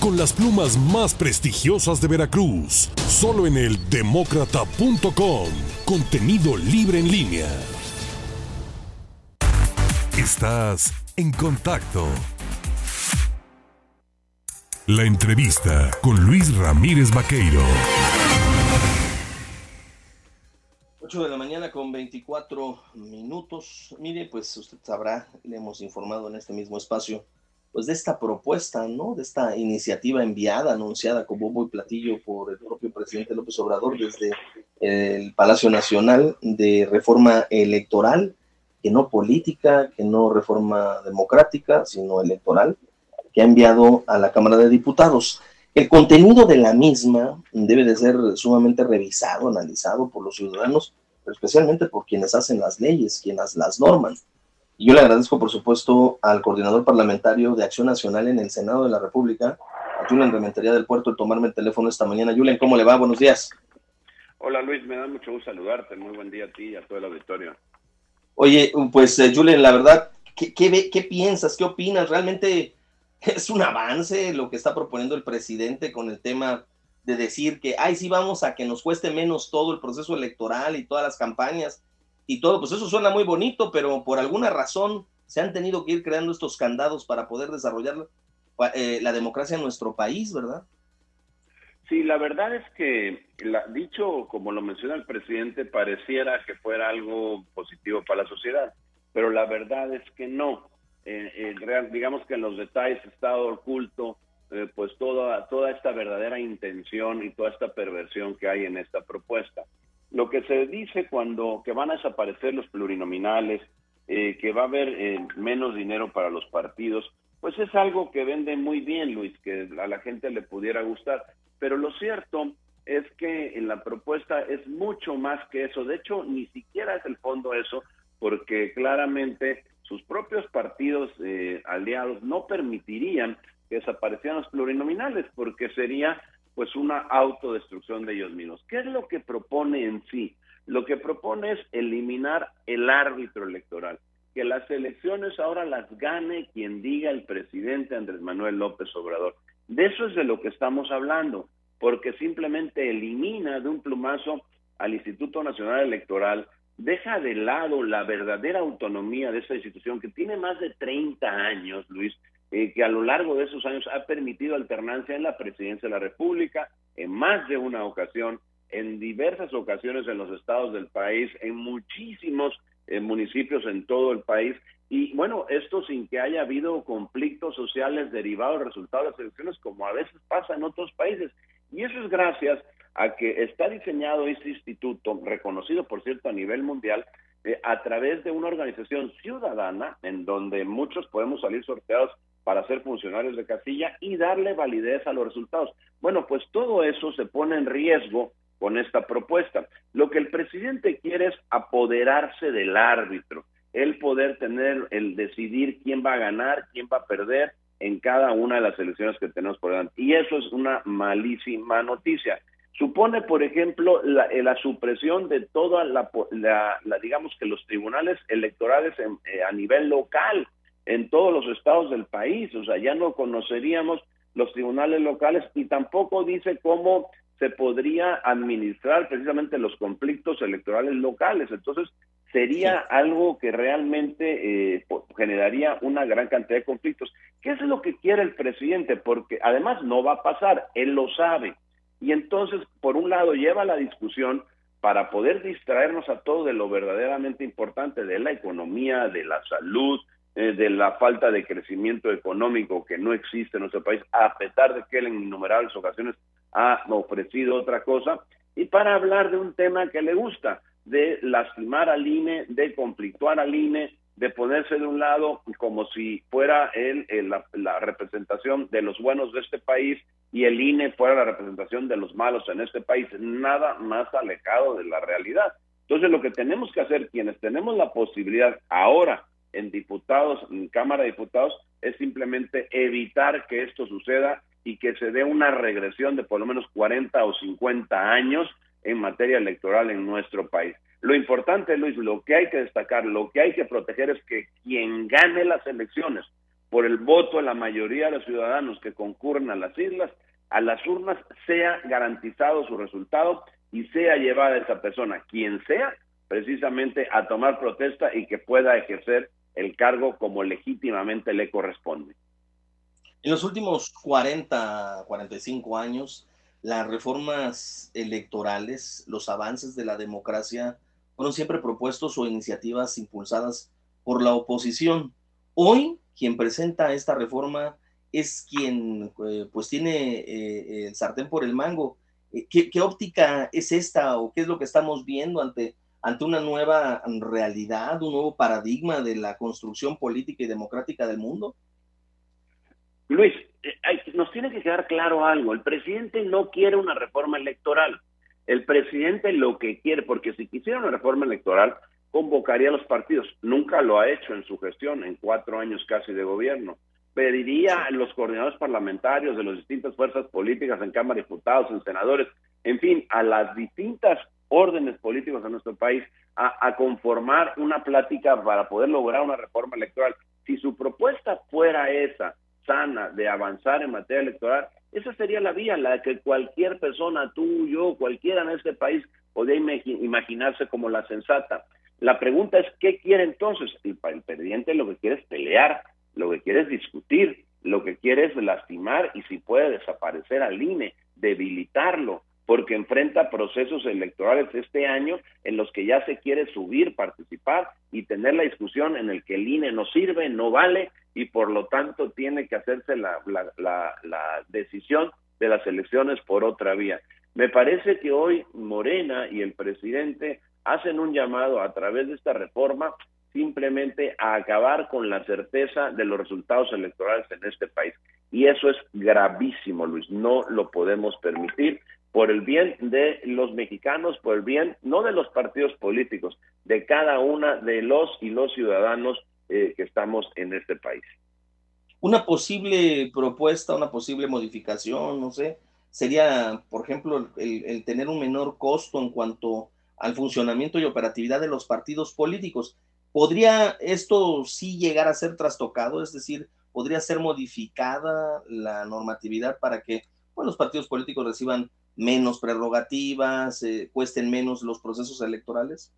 con las plumas más prestigiosas de Veracruz, solo en el demócrata.com, contenido libre en línea. Estás en contacto. La entrevista con Luis Ramírez Vaqueiro. 8 de la mañana con 24 minutos. Mire, pues usted sabrá, le hemos informado en este mismo espacio pues de esta propuesta, ¿no? De esta iniciativa enviada, anunciada como bombo y platillo por el propio presidente López Obrador desde el Palacio Nacional de reforma electoral, que no política, que no reforma democrática, sino electoral, que ha enviado a la Cámara de Diputados. El contenido de la misma debe de ser sumamente revisado, analizado por los ciudadanos, especialmente por quienes hacen las leyes, quienes las norman. Y yo le agradezco, por supuesto, al coordinador parlamentario de Acción Nacional en el Senado de la República, a Julen Rementería del Puerto, el tomarme el teléfono esta mañana. Julen, ¿cómo le va? Buenos días. Hola Luis, me da mucho gusto saludarte. Muy buen día a ti y a todo el auditorio. Oye, pues eh, Julen, la verdad, ¿qué, qué, qué piensas? ¿Qué opinas? ¿Realmente es un avance lo que está proponiendo el presidente con el tema de decir que, ay, sí, vamos a que nos cueste menos todo el proceso electoral y todas las campañas? Y todo, pues eso suena muy bonito, pero por alguna razón se han tenido que ir creando estos candados para poder desarrollar eh, la democracia en nuestro país, ¿verdad? Sí, la verdad es que, dicho como lo menciona el presidente, pareciera que fuera algo positivo para la sociedad, pero la verdad es que no. Eh, eh, digamos que en los detalles está oculto pues toda, toda esta verdadera intención y toda esta perversión que hay en esta propuesta. Lo que se dice cuando que van a desaparecer los plurinominales, eh, que va a haber eh, menos dinero para los partidos, pues es algo que vende muy bien, Luis, que a la gente le pudiera gustar. Pero lo cierto es que en la propuesta es mucho más que eso. De hecho, ni siquiera es el fondo eso, porque claramente sus propios partidos eh, aliados no permitirían que desaparecieran los plurinominales, porque sería pues una autodestrucción de ellos mismos. ¿Qué es lo que propone en sí? Lo que propone es eliminar el árbitro electoral, que las elecciones ahora las gane quien diga el presidente Andrés Manuel López Obrador. De eso es de lo que estamos hablando, porque simplemente elimina de un plumazo al Instituto Nacional Electoral, deja de lado la verdadera autonomía de esa institución que tiene más de 30 años, Luis, eh, que a lo largo de esos años ha permitido alternancia en la presidencia de la República, en más de una ocasión, en diversas ocasiones en los estados del país, en muchísimos eh, municipios en todo el país. Y bueno, esto sin que haya habido conflictos sociales derivados del resultado de las elecciones, como a veces pasa en otros países. Y eso es gracias a que está diseñado este instituto, reconocido por cierto a nivel mundial, eh, a través de una organización ciudadana en donde muchos podemos salir sorteados para ser funcionarios de casilla y darle validez a los resultados. Bueno, pues todo eso se pone en riesgo con esta propuesta. Lo que el presidente quiere es apoderarse del árbitro, el poder tener, el decidir quién va a ganar, quién va a perder en cada una de las elecciones que tenemos por delante. Y eso es una malísima noticia. Supone, por ejemplo, la, eh, supresión de toda la, digamos que los tribunales electorales eh, a nivel local en todos los estados del país, o sea, ya no conoceríamos los tribunales locales y tampoco dice cómo se podría administrar precisamente los conflictos electorales locales. Entonces, sería algo que realmente eh, generaría una gran cantidad de conflictos. ¿Qué es lo que quiere el presidente? Porque además no va a pasar, él lo sabe. Y entonces, por un lado, lleva la discusión para poder distraernos a todo de lo verdaderamente importante, de la economía, de la salud, eh, de la falta de crecimiento económico que no existe en nuestro país, a pesar de que él en innumerables ocasiones ha ofrecido otra cosa, y para hablar de un tema que le gusta, de lastimar al INE, de conflictuar al INE, de ponerse de un lado como si fuera él, la, representación de los buenos de este país y el INE fuera la representación de los malos en este país, nada más alejado de la realidad. Entonces lo que tenemos que hacer, quienes tenemos la posibilidad ahora en diputados, en Cámara de Diputados, es simplemente evitar que esto suceda y que se dé una regresión de por lo menos 40 o 50 años en materia electoral en nuestro país. Lo importante, Luis, lo que hay que destacar, lo que hay que proteger es que quien gane las elecciones por el voto de la mayoría de los ciudadanos que concurren a las islas, a las urnas, sea garantizado su resultado y sea llevada esa persona, quien sea, precisamente a tomar protesta y que pueda ejercer el cargo como legítimamente le corresponde. En los últimos 40, 45 años, las reformas electorales, los avances de la democracia fueron siempre propuestos o iniciativas impulsadas por la oposición. Hoy, quien presenta esta reforma es quien eh, pues tiene eh, el sartén por el mango. Eh, ¿Qué, ¿Qué, óptica es esta o qué es lo que estamos viendo ante, ante una nueva realidad, un nuevo paradigma de la construcción política y democrática del mundo? Luis, nos tiene que quedar claro algo. El presidente no quiere una reforma electoral. El presidente lo que quiere, porque si quisiera una reforma electoral, convocaría a los partidos. Nunca lo ha hecho en su gestión, en cuatro años casi de gobierno. Pediría a los coordinadores parlamentarios de las distintas fuerzas políticas en Cámara de Diputados, en senadores, en fin, a las distintas órdenes políticos de nuestro país a, a conformar una plática para poder lograr una reforma electoral. Si su propuesta fuera esa, sana, de avanzar en materia electoral, esa sería la vía, la que cualquier persona, tú, yo, cualquiera en este país, podría imaginarse como la sensata. La pregunta es, ¿qué quiere entonces? El, el presidente lo que quiere es pelear, lo que quiere es discutir, lo que quiere es lastimar y si puede desaparecer al INE, debilitarlo, porque enfrenta procesos electorales este año en los que ya se quiere subir, participar y tener la discusión en el que el INE no sirve, no vale y por lo tanto tiene que hacerse la, la, decisión de las elecciones por otra vía. Me parece que hoy Morena y el presidente hacen un llamado a través de esta reforma simplemente a acabar con la certeza de los resultados electorales en este país. Y eso es gravísimo, Luis. No lo podemos permitir por el bien de los mexicanos, por el bien no de los partidos políticos, de cada una de los y los ciudadanos eh, que estamos en este país. Una posible propuesta, una posible modificación, no sé, sería, por ejemplo, el, tener un menor costo en cuanto al funcionamiento y operatividad de los partidos políticos. ¿Podría esto sí llegar a ser trastocado? Es decir, ¿podría ser modificada la normatividad para que bueno, los partidos políticos reciban menos prerrogativas, eh, cuesten menos los procesos electorales?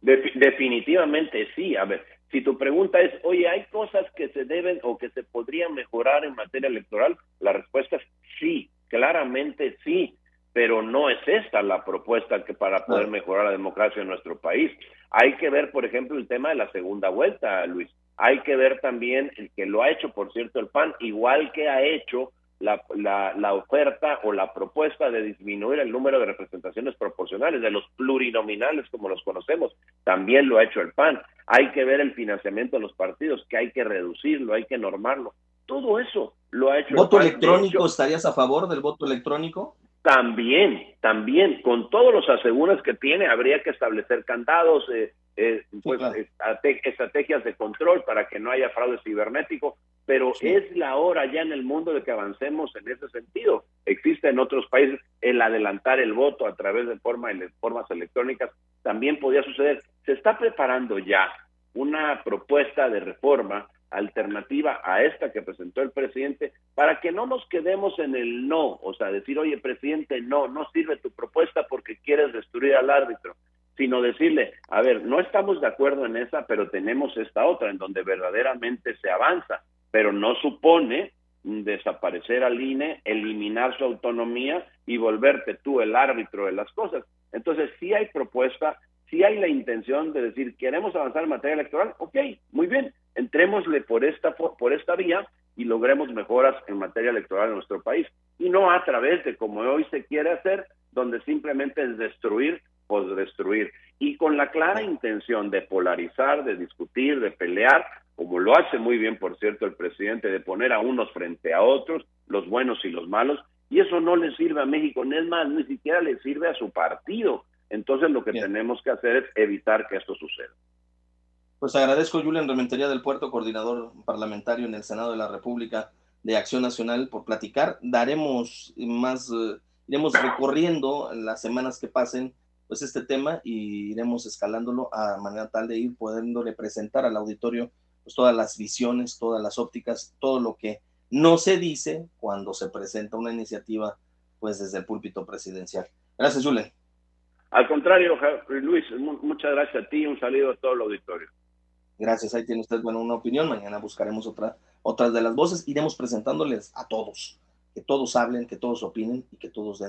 definitivamente sí. A ver, si tu pregunta es, oye, ¿hay cosas que se deben o que se podrían mejorar en materia electoral? La respuesta es sí, claramente sí pero no es esta la propuesta que para poder mejorar la democracia en nuestro país. Hay que ver, por ejemplo, el tema de la segunda vuelta, Luis. Hay que ver también el que lo ha hecho, por cierto, el PAN, igual que ha hecho la, la, la, oferta o la propuesta de disminuir el número de representaciones proporcionales, de los plurinominales como los conocemos, también lo ha hecho el PAN. Hay que ver el financiamiento de los partidos, que hay que reducirlo, hay que normarlo. Todo eso lo ha hecho ¿Voto el PAN. electrónico? ¿Estarías a favor del voto electrónico? También, también, con todos los aseguros que tiene, habría que establecer candados, eh, eh, pues, sí, claro. estrategias de control para que no haya fraude cibernético, pero sí. es la hora ya en el mundo de que avancemos en ese sentido. Existe en otros países el adelantar el voto a través de forma, formas electrónicas, también podía suceder. Se está preparando ya una propuesta de reforma alternativa a esta que presentó el presidente para que no nos quedemos en el no, o sea, decir, oye, presidente, no, no sirve tu propuesta porque quieres destruir al árbitro, sino decirle, a ver, no estamos de acuerdo en esa, pero tenemos esta otra en donde verdaderamente se avanza, pero no supone desaparecer al INE, eliminar su autonomía y volverte tú el árbitro de las cosas. Entonces, sí hay propuesta, sí hay la intención de decir, queremos avanzar en materia electoral, ok, muy bien, entrémosle por esta, por esta vía y logremos mejoras en materia electoral en nuestro país. Y no a través de como hoy se quiere hacer, donde simplemente es destruir por destruir. Y con la clara intención de polarizar, de discutir, de pelear, como lo hace muy bien, por cierto, el presidente, de poner a unos frente a otros, los buenos y los malos, y eso no le sirve a México, ni es más, ni siquiera le sirve a su partido. Entonces lo que bien. tenemos que hacer es evitar que esto suceda. Pues agradezco, Julián Rementería del Puerto, coordinador parlamentario en el Senado de la República de Acción Nacional, por platicar. Daremos más, uh, iremos recorriendo en las semanas que pasen pues este tema y iremos escalándolo a manera tal de ir pudiéndole presentar al auditorio pues, todas las visiones, todas las ópticas, todo lo que no se dice cuando se presenta una iniciativa pues desde el púlpito presidencial. Gracias, Julen. Al contrario, Luis, muchas gracias a ti y un saludo a todo el auditorio. Gracias, ahí tiene usted bueno, una opinión. Mañana buscaremos otra, otras de las voces. Iremos presentándoles a todos, que todos hablen, que todos opinen y que todos den